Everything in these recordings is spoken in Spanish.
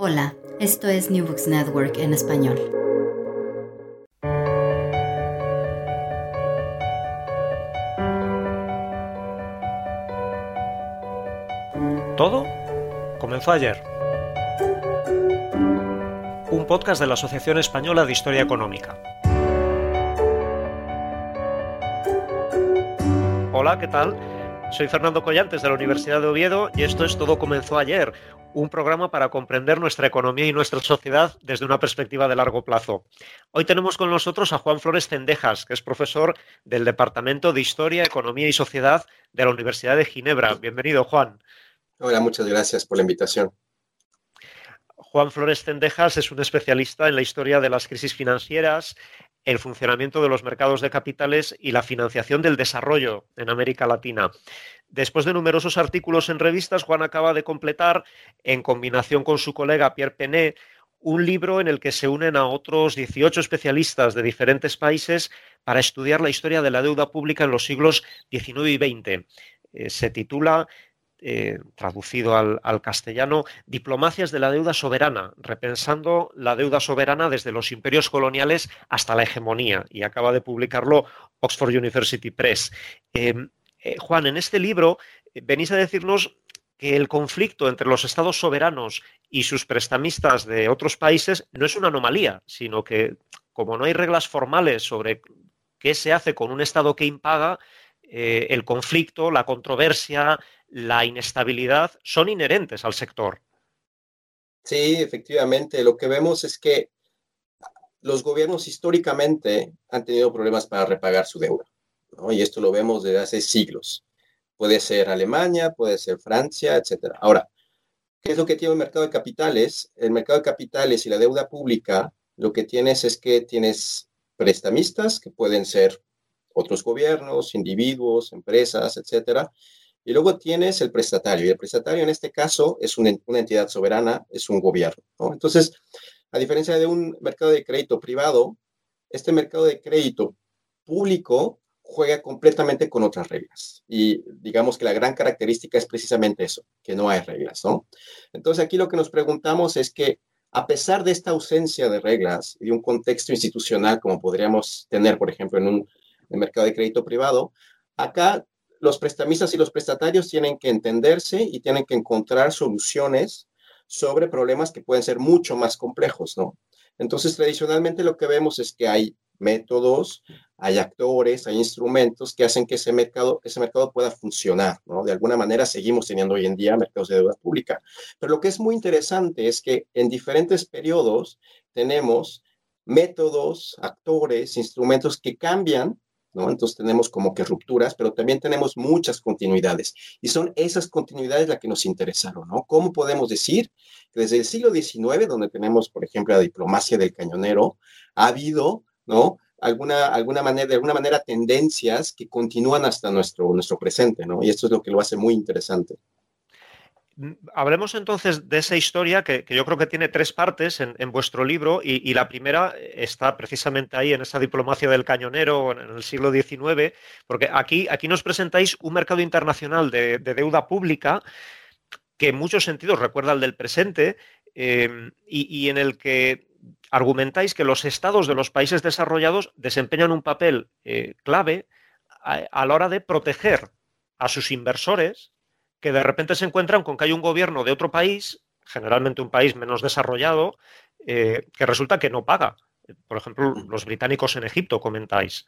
Hola, esto es New Books Network en español. Todo comenzó ayer. Un podcast de la Asociación Española de Historia Económica. Hola, ¿qué tal? Soy Fernando Collantes de la Universidad de Oviedo y esto es Todo comenzó ayer, un programa para comprender nuestra economía y nuestra sociedad desde una perspectiva de largo plazo. Hoy tenemos con nosotros a Juan Flores Cendejas, que es profesor del Departamento de Historia, Economía y Sociedad de la Universidad de Ginebra. Bienvenido, Juan. Hola, muchas gracias por la invitación. Juan Flores Cendejas es un especialista en la historia de las crisis financieras, el funcionamiento de los mercados de capitales y la financiación del desarrollo en América Latina. Después de numerosos artículos en revistas, Juan acaba de completar, en combinación con su colega Pierre Penet, un libro en el que se unen a otros 18 especialistas de diferentes países para estudiar la historia de la deuda pública en los siglos XIX y XX. Eh, se titula eh, traducido al, castellano, Diplomacias de la deuda soberana, repensando la deuda soberana desde los imperios coloniales hasta la hegemonía, y acaba de publicarlo Oxford University Press. Em, eh, Juan, en este libro eh, venís a decirnos que el conflicto entre los estados soberanos y sus prestamistas de otros países no es una anomalía, sino que como no hay reglas formales sobre qué se hace con un estado que impaga, el conflicto, la controversia, la inestabilidad son inherentes al sector. Sí, efectivamente. Lo que vemos es que los gobiernos históricamente han tenido problemas para repagar su deuda. Y esto lo vemos desde hace siglos. Puede ser Alemania, puede ser Francia, etc. Ahora, ¿qué es lo que tiene el mercado de capitales? El mercado de capitales y la deuda pública, lo que tienes es que tienes prestamistas, que pueden ser otros gobiernos, individuos, empresas, etcétera, y luego tienes el prestatario, y el prestatario en este caso es una, entidad soberana, es un gobierno. Entonces, a diferencia de un mercado de crédito privado, este mercado de crédito público juega completamente con otras reglas. Y digamos que la gran característica es precisamente eso, que no hay reglas, ¿no? Entonces aquí lo que nos preguntamos es que a pesar de esta ausencia de reglas y de un contexto institucional como podríamos tener, por ejemplo, en un mercado de crédito privado, acá los prestamistas y los prestatarios tienen que entenderse y tienen que encontrar soluciones sobre problemas que pueden ser mucho más complejos, ¿no? Entonces, tradicionalmente lo que vemos es que hay métodos, hay actores, hay instrumentos que hacen que ese mercado, ese mercado pueda funcionar, ¿no? De alguna manera seguimos teniendo hoy en día mercados de deuda pública. Pero lo que es muy interesante es que en diferentes periodos tenemos métodos, actores, instrumentos que cambian entonces tenemos como que rupturas, pero también tenemos muchas continuidades. Y son esas continuidades las que nos interesaron, ¿no? ¿Cómo podemos decir que desde el siglo XIX, donde tenemos, por ejemplo, la diplomacia del cañonero, ha habido, ¿no? Alguna, alguna manera, de alguna manera, tendencias que continúan hasta nuestro, nuestro presente, ¿no? Y esto es lo que lo hace muy interesante. Mm, hablemos entonces de esa historia que, yo creo que tiene tres partes en, vuestro libro y, la primera está precisamente ahí en esa diplomacia del cañonero en el siglo XIX, porque aquí, aquí nos presentáis un mercado internacional de, deuda pública que en muchos sentidos recuerda al del presente em, y, en el que argumentáis que los estados de los países desarrollados desempeñan un papel eh, clave a la hora de proteger a sus inversores que de repente se encuentran con que hay un gobierno de otro país, generalmente un país menos desarrollado, eh, que resulta que no paga. Por ejemplo, los británicos en Egipto, comentáis.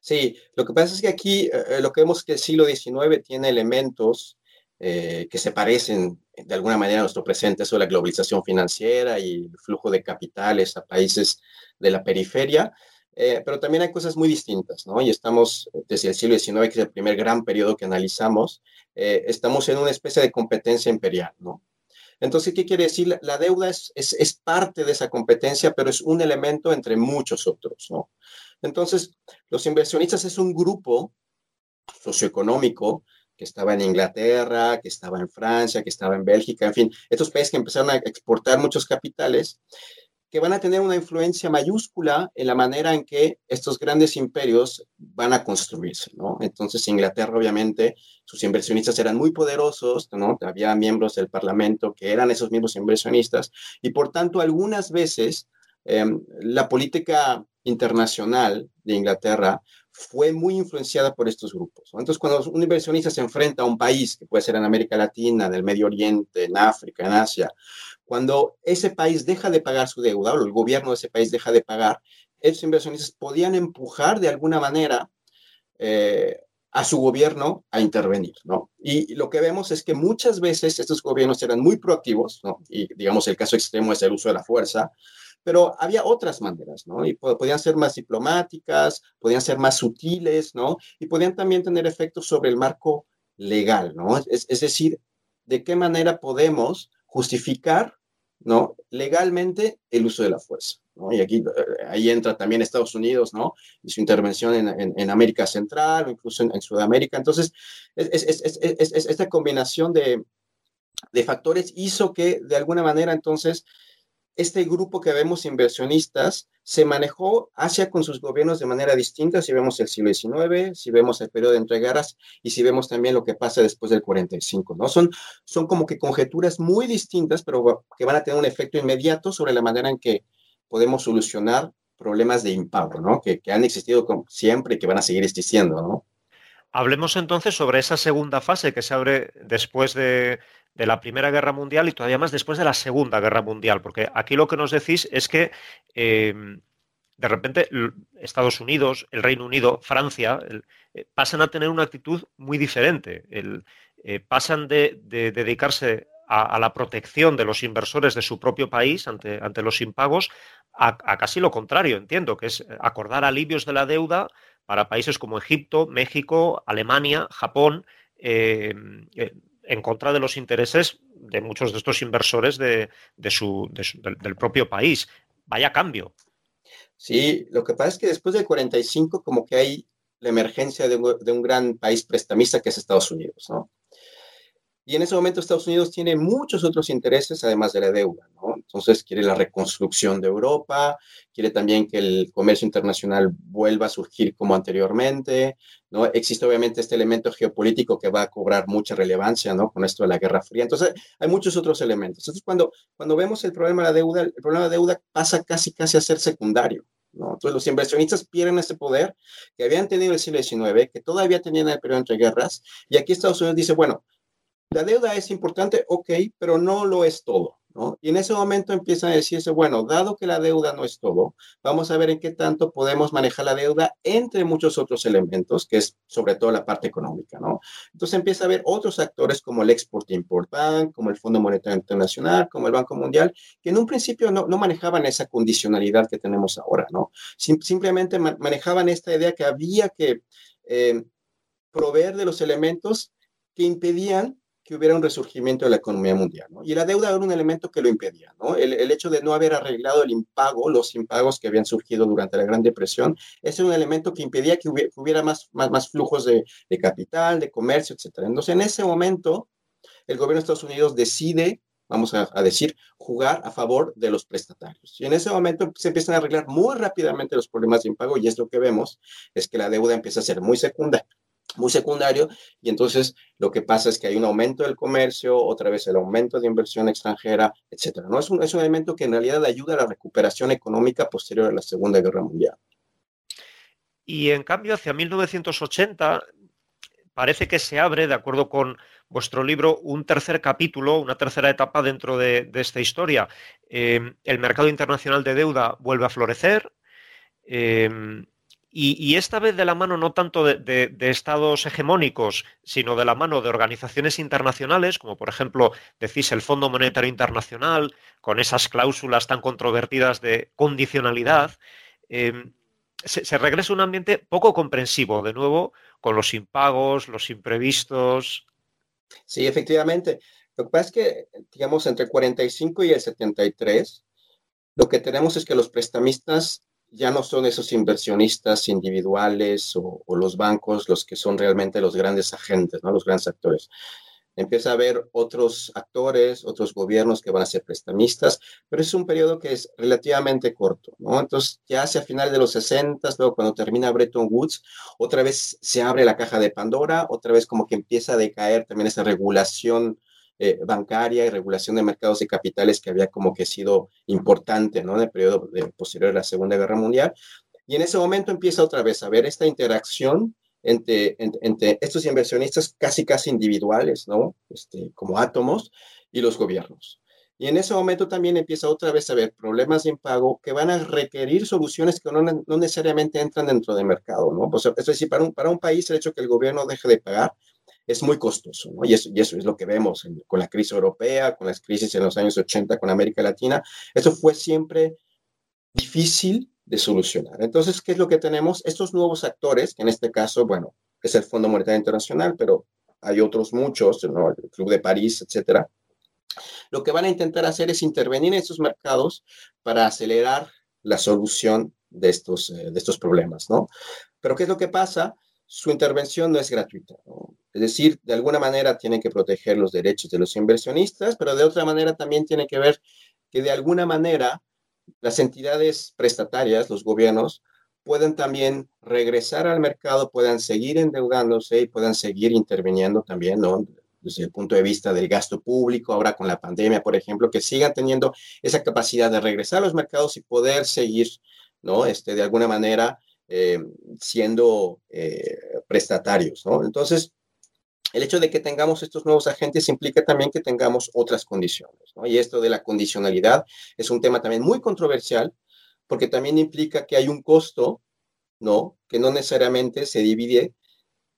Sí, lo que pasa es que aquí eh, lo que vemos es que el siglo XIX tiene elementos eh, que se parecen de alguna manera a nuestro presente, eso la globalización financiera y el flujo de capitales a países de la periferia, pero también hay cosas muy distintas, ¿no? Y estamos desde el siglo XIX, que es el primer gran periodo que analizamos, eh, estamos en una especie de competencia imperial, ¿no? Entonces, ¿qué quiere decir? La deuda es, es, parte de esa competencia, pero es un elemento entre muchos otros, ¿no? Entonces, los inversionistas es un grupo socioeconómico que estaba en Inglaterra, que estaba en Francia, que estaba en Bélgica, en fin, estos países que empezaron a exportar muchos capitales, que van a tener una influencia mayúscula en la manera en que estos grandes imperios van a construirse, ¿no? Entonces, Inglaterra, obviamente, sus inversionistas eran muy poderosos, ¿no? Había miembros del Parlamento que eran esos mismos inversionistas, y por tanto, algunas veces em, la política internacional de Inglaterra fue muy influenciada por estos grupos. Entonces, cuando un inversionista se enfrenta a un país, que puede ser en América Latina, en el Medio Oriente, en África, en Asia, cuando ese país deja de pagar su deuda o el gobierno de ese país deja de pagar, esos inversionistas podían empujar de alguna manera eh, a su gobierno a intervenir, ¿no? Y lo que vemos es que muchas veces estos gobiernos eran muy proactivos, ¿no? Y digamos el caso extremo es el uso de la fuerza, pero había otras maneras, ¿no? Y podían ser más diplomáticas, podían ser más sutiles, ¿no? Y podían también tener efectos sobre el marco legal, ¿no? Es, es decir, de qué manera podemos justificar ¿no? Legalmente el uso de la fuerza. Y aquí, eh, ahí entra también Estados Unidos, ¿no? Y su intervención en, en, América Central o incluso en, Sudamérica. Entonces, es, es, es, esta combinación de, de factores hizo que, de alguna manera, entonces, este grupo que vemos inversionistas se manejó hacia con sus gobiernos de manera distinta, si vemos el siglo XIX, si vemos el periodo de entreguerras y si vemos también lo que pasa después del 45, ¿no? Son, son como que conjeturas muy distintas, pero que van a tener un efecto inmediato sobre la manera en que podemos solucionar problemas de impago, ¿no? Que, han existido siempre y que van a seguir existiendo. Hablemos entonces sobre esa segunda fase que se abre después de, de la Primera Guerra Mundial y todavía más después de la Segunda Guerra Mundial, porque aquí lo que nos decís es que em, de repente Estados Unidos, el Reino Unido, Francia, eh, pasan a tener una actitud muy diferente. Eh, pasan de, dedicarse a, la protección de los inversores de su propio país ante, ante los impagos a, casi lo contrario, entiendo, que es acordar alivios de la deuda para países como Egipto, México, Alemania, Japón. Em, eh, en contra de los intereses de muchos de estos inversores de, del, propio país. Vaya cambio. Sí, lo que pasa es que después del 45 como que hay la emergencia de un gran país prestamista que es Estados Unidos, ¿no? Y en ese momento Estados Unidos tiene muchos otros intereses además de la deuda, ¿no? Entonces quiere la reconstrucción de Europa, quiere también que el comercio internacional vuelva a surgir como anteriormente, ¿no? Existe obviamente este elemento geopolítico que va a cobrar mucha relevancia, ¿no? Con esto de la Guerra Fría. Entonces hay muchos otros elementos. Entonces cuando, cuando vemos el problema de la deuda, el problema de la deuda pasa casi casi a ser secundario, ¿no? Entonces los inversionistas pierden ese poder que habían tenido el siglo XIX, que todavía tenían el periodo entre guerras, y aquí Estados Unidos dice, bueno, la deuda es importante, ok, pero no lo es todo. ¿no? Y en ese momento empiezan a decirse, bueno, dado que la deuda no es todo, vamos a ver en qué tanto podemos manejar la deuda entre muchos otros elementos, que es sobre todo la parte económica, ¿no? Entonces empieza a haber otros actores como el Export-Import Bank, como el Fondo Monetario Internacional, como el Banco Mundial, que en un principio no, manejaban esa condicionalidad que tenemos ahora, ¿no? simplemente manejaban esta idea que había que eh, proveer de los elementos que impedían hubiera un resurgimiento de la economía mundial. ¿no? Y la deuda era un elemento que lo impedía. ¿no? El, el, hecho de no haber arreglado el impago, los impagos que habían surgido durante la Gran Depresión, es un elemento que impedía que hubiera, más, más, más, flujos de, de, capital, de comercio, etc. Entonces, en ese momento, el gobierno de Estados Unidos decide, vamos a, a decir, jugar a favor de los prestatarios. Y en ese momento se empiezan a arreglar muy rápidamente los problemas de impago y es lo que vemos, es que la deuda empieza a ser muy secundaria muy secundario y entonces lo que pasa es que hay un aumento del comercio, otra vez el aumento de inversión extranjera, etcétera. ¿no? Es, un, es un elemento que en realidad ayuda a la recuperación económica posterior a la Segunda Guerra Mundial. Y en cambio, hacia 1980 parece que se abre, de acuerdo con vuestro libro, un tercer capítulo, una tercera etapa dentro de, de esta historia. Eh, el mercado internacional de deuda vuelve a florecer. Eh, y, esta vez de la mano no tanto de, estados hegemónicos, sino de la mano de organizaciones internacionales, como por ejemplo decís el Fondo Monetario Internacional, con esas cláusulas tan controvertidas de condicionalidad, em, se, regresa a un ambiente poco comprensivo, de nuevo, con los impagos, los imprevistos. Sí, efectivamente. Lo que pasa es que, digamos, entre el 45 y el 73, lo que tenemos es que los prestamistas ya no son esos inversionistas individuales o, los bancos los que son realmente los grandes agentes, ¿no? los grandes actores. empieza a haber otros actores, otros gobiernos que van a ser prestamistas, pero es un periodo que es relativamente corto, ¿no? Entonces, ya hacia final de los 60, luego cuando termina Bretton Woods, otra vez se abre la caja de Pandora, otra vez como que empieza a decaer también esa regulación eh, bancaria y regulación de mercados de capitales que había como que sido importante, ¿no? En el periodo posterior a la Segunda Guerra Mundial. Y en ese momento empieza otra vez a ver esta interacción entre, entre, estos inversionistas casi, casi individuales, ¿no? Este, como átomos y los gobiernos. Y en ese momento también empieza otra vez a haber problemas de impago que van a requerir soluciones que no, no necesariamente entran dentro del mercado, ¿no? es decir, para un, para un país el hecho que el gobierno deje de pagar es muy costoso. Y eso, y eso es lo que vemos con la crisis europea, con las crisis en los años 80 con América Latina. Eso fue siempre difícil de solucionar. Entonces, ¿qué es lo que tenemos? Estos nuevos actores, que en este caso, bueno, es el Fondo Monetario Internacional, pero hay otros muchos, el Club de París, etcétera. Lo que van a intentar hacer es intervenir en estos mercados para acelerar la solución de estos, eh, de estos problemas, ¿no? Pero ¿qué es lo que pasa? Su intervención no es gratuita. Es decir, de alguna manera tienen que proteger los derechos de los inversionistas, pero de otra manera también tiene que ver que de alguna manera las entidades prestatarias, los gobiernos, pueden también regresar al mercado, puedan seguir endeudándose y puedan seguir interviniendo también, ¿no? Desde el punto de vista del gasto público, ahora con la pandemia, por ejemplo, que sigan teniendo esa capacidad de regresar a los mercados y poder seguir, ¿no? Este, de alguna manera, eh, siendo eh, prestatarios. Entonces, el hecho de que tengamos estos nuevos agentes implica también que tengamos otras condiciones. ¿no? Y esto de la condicionalidad es un tema también muy controversial porque también implica que hay un costo, ¿no? Que no necesariamente se divide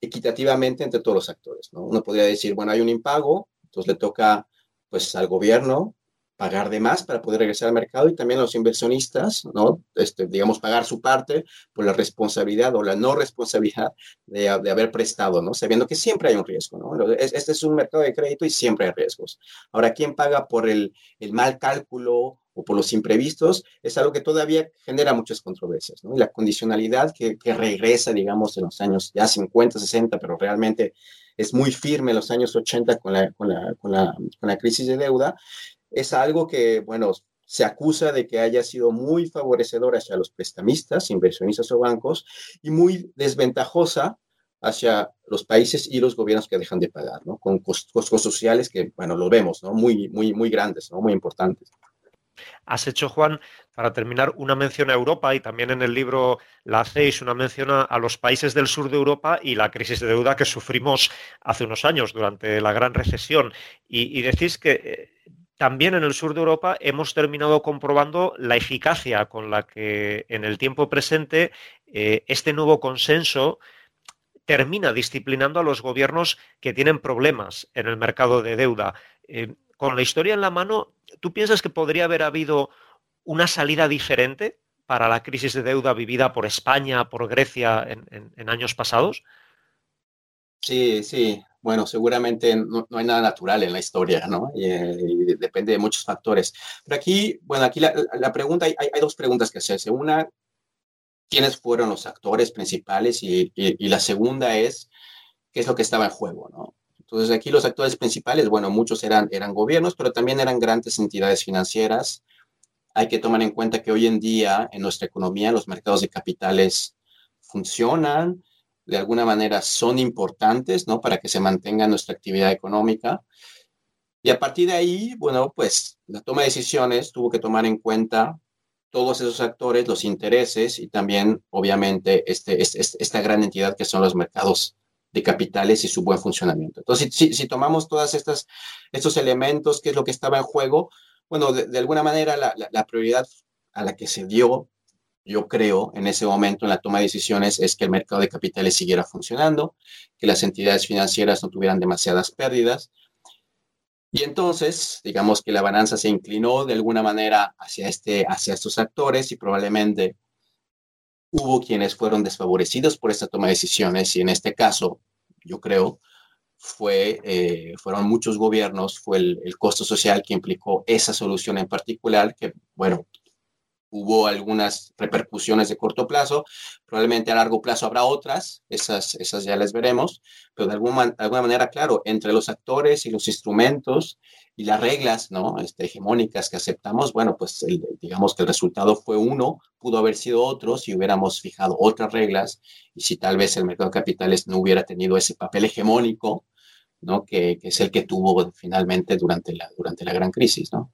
equitativamente entre todos los actores, ¿no? Uno podría decir, bueno, hay un impago, entonces le toca pues al gobierno pagar de más para poder regresar al mercado y también los inversionistas, ¿no? Este, digamos, pagar su parte por la responsabilidad o la no responsabilidad de, de haber prestado, ¿no? Sabiendo que siempre hay un riesgo, ¿no? Este es un mercado de crédito y siempre hay riesgos. Ahora, ¿quién paga por el, el mal cálculo o por los imprevistos, es algo que todavía genera muchas controversias, ¿no? Y la condicionalidad que, que, regresa, digamos, en los años ya 50, 60, pero realmente es muy firme en los años 80 con la, con la, con la, con la crisis de deuda, es algo que, bueno, se acusa de que haya sido muy favorecedora hacia los prestamistas, inversionistas o bancos, y muy desventajosa hacia los países y los gobiernos que dejan de pagar, ¿no? Con costos sociales que, bueno, lo vemos, ¿no? Muy, muy, muy grandes, ¿no? Muy importantes. Has hecho, Juan, para terminar, una mención a Europa y también en el libro la hacéis una mención a, los países del sur de Europa y la crisis de deuda que sufrimos hace unos años durante la gran recesión. Y, decís que eh, también en el sur de Europa hemos terminado comprobando la eficacia con la que en el tiempo presente eh, este nuevo consenso termina disciplinando a los gobiernos que tienen problemas en el mercado de deuda. Eh, con la historia en la mano, ¿tú piensas que podría haber habido una salida diferente para la crisis de deuda vivida por España, por Grecia en años pasados? Sí, sí. Bueno, seguramente no, hay nada natural en la historia, ¿no? Y, eh, depende de muchos factores. Pero aquí, bueno, aquí la, pregunta, hay, hay, dos preguntas que hacerse. Una, ¿quiénes fueron los actores principales? Y, y, la segunda es, ¿qué es lo que estaba en juego, ¿no? Entonces, aquí los actores principales, bueno, muchos eran, eran gobiernos, pero también eran grandes entidades financieras. Hay que tomar en cuenta que hoy en día en nuestra economía los mercados de capitales funcionan, de alguna manera son importantes, ¿no? Para que se mantenga nuestra actividad económica. Y a partir de ahí, bueno, pues la toma de decisiones tuvo que tomar en cuenta todos esos actores, los intereses y también, obviamente, este, este, este esta gran entidad que son los mercados de capitales y su buen funcionamiento. Entonces, si, si tomamos todos estos elementos, qué es lo que estaba en juego, bueno, de, alguna manera la, la prioridad a la que se dio yo creo, en ese momento en la toma de decisiones es que el mercado de capitales siguiera funcionando, que las entidades financieras no tuvieran demasiadas pérdidas. Y entonces, digamos que la balanza se inclinó de alguna manera hacia, este, hacia estos actores y probablemente hubo quienes fueron desfavorecidos por esta toma de decisiones y en este caso, yo creo, fue, eh, fueron muchos gobiernos, fue el, el costo social que implicó esa solución en particular, que, bueno, hubo algunas repercusiones de corto plazo, probablemente a largo plazo habrá otras, esas, esas ya las veremos, pero de alguna, alguna manera, claro, entre los actores y los instrumentos y las reglas ¿no? este, hegemónicas que aceptamos, bueno, pues digamos que el resultado fue uno, pudo haber sido otro si hubiéramos fijado otras reglas y si tal vez el mercado de capitales no hubiera tenido ese papel hegemónico, ¿no? que, que es el que tuvo finalmente durante la, durante la gran crisis. ¿no?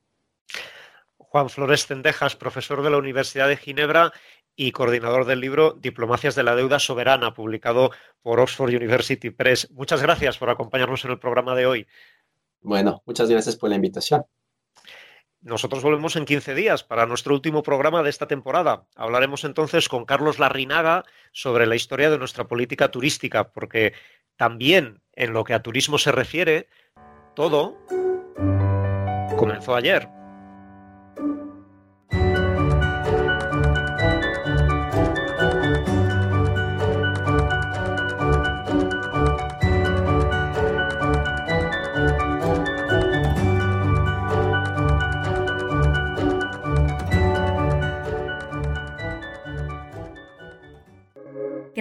Juan Flores Cendejas, profesor de la Universidad de Ginebra y coordinador del libro Diplomacias de la Deuda Soberana, publicado por Oxford University Press. Muchas gracias por acompañarnos en el programa de hoy. Bueno, muchas gracias por la invitación. Nosotros volvemos en 15 días para nuestro último programa de esta temporada. Hablaremos entonces con Carlos Larrinaga sobre la historia de nuestra política turística, porque también en lo que a turismo se refiere, todo comenzó ayer.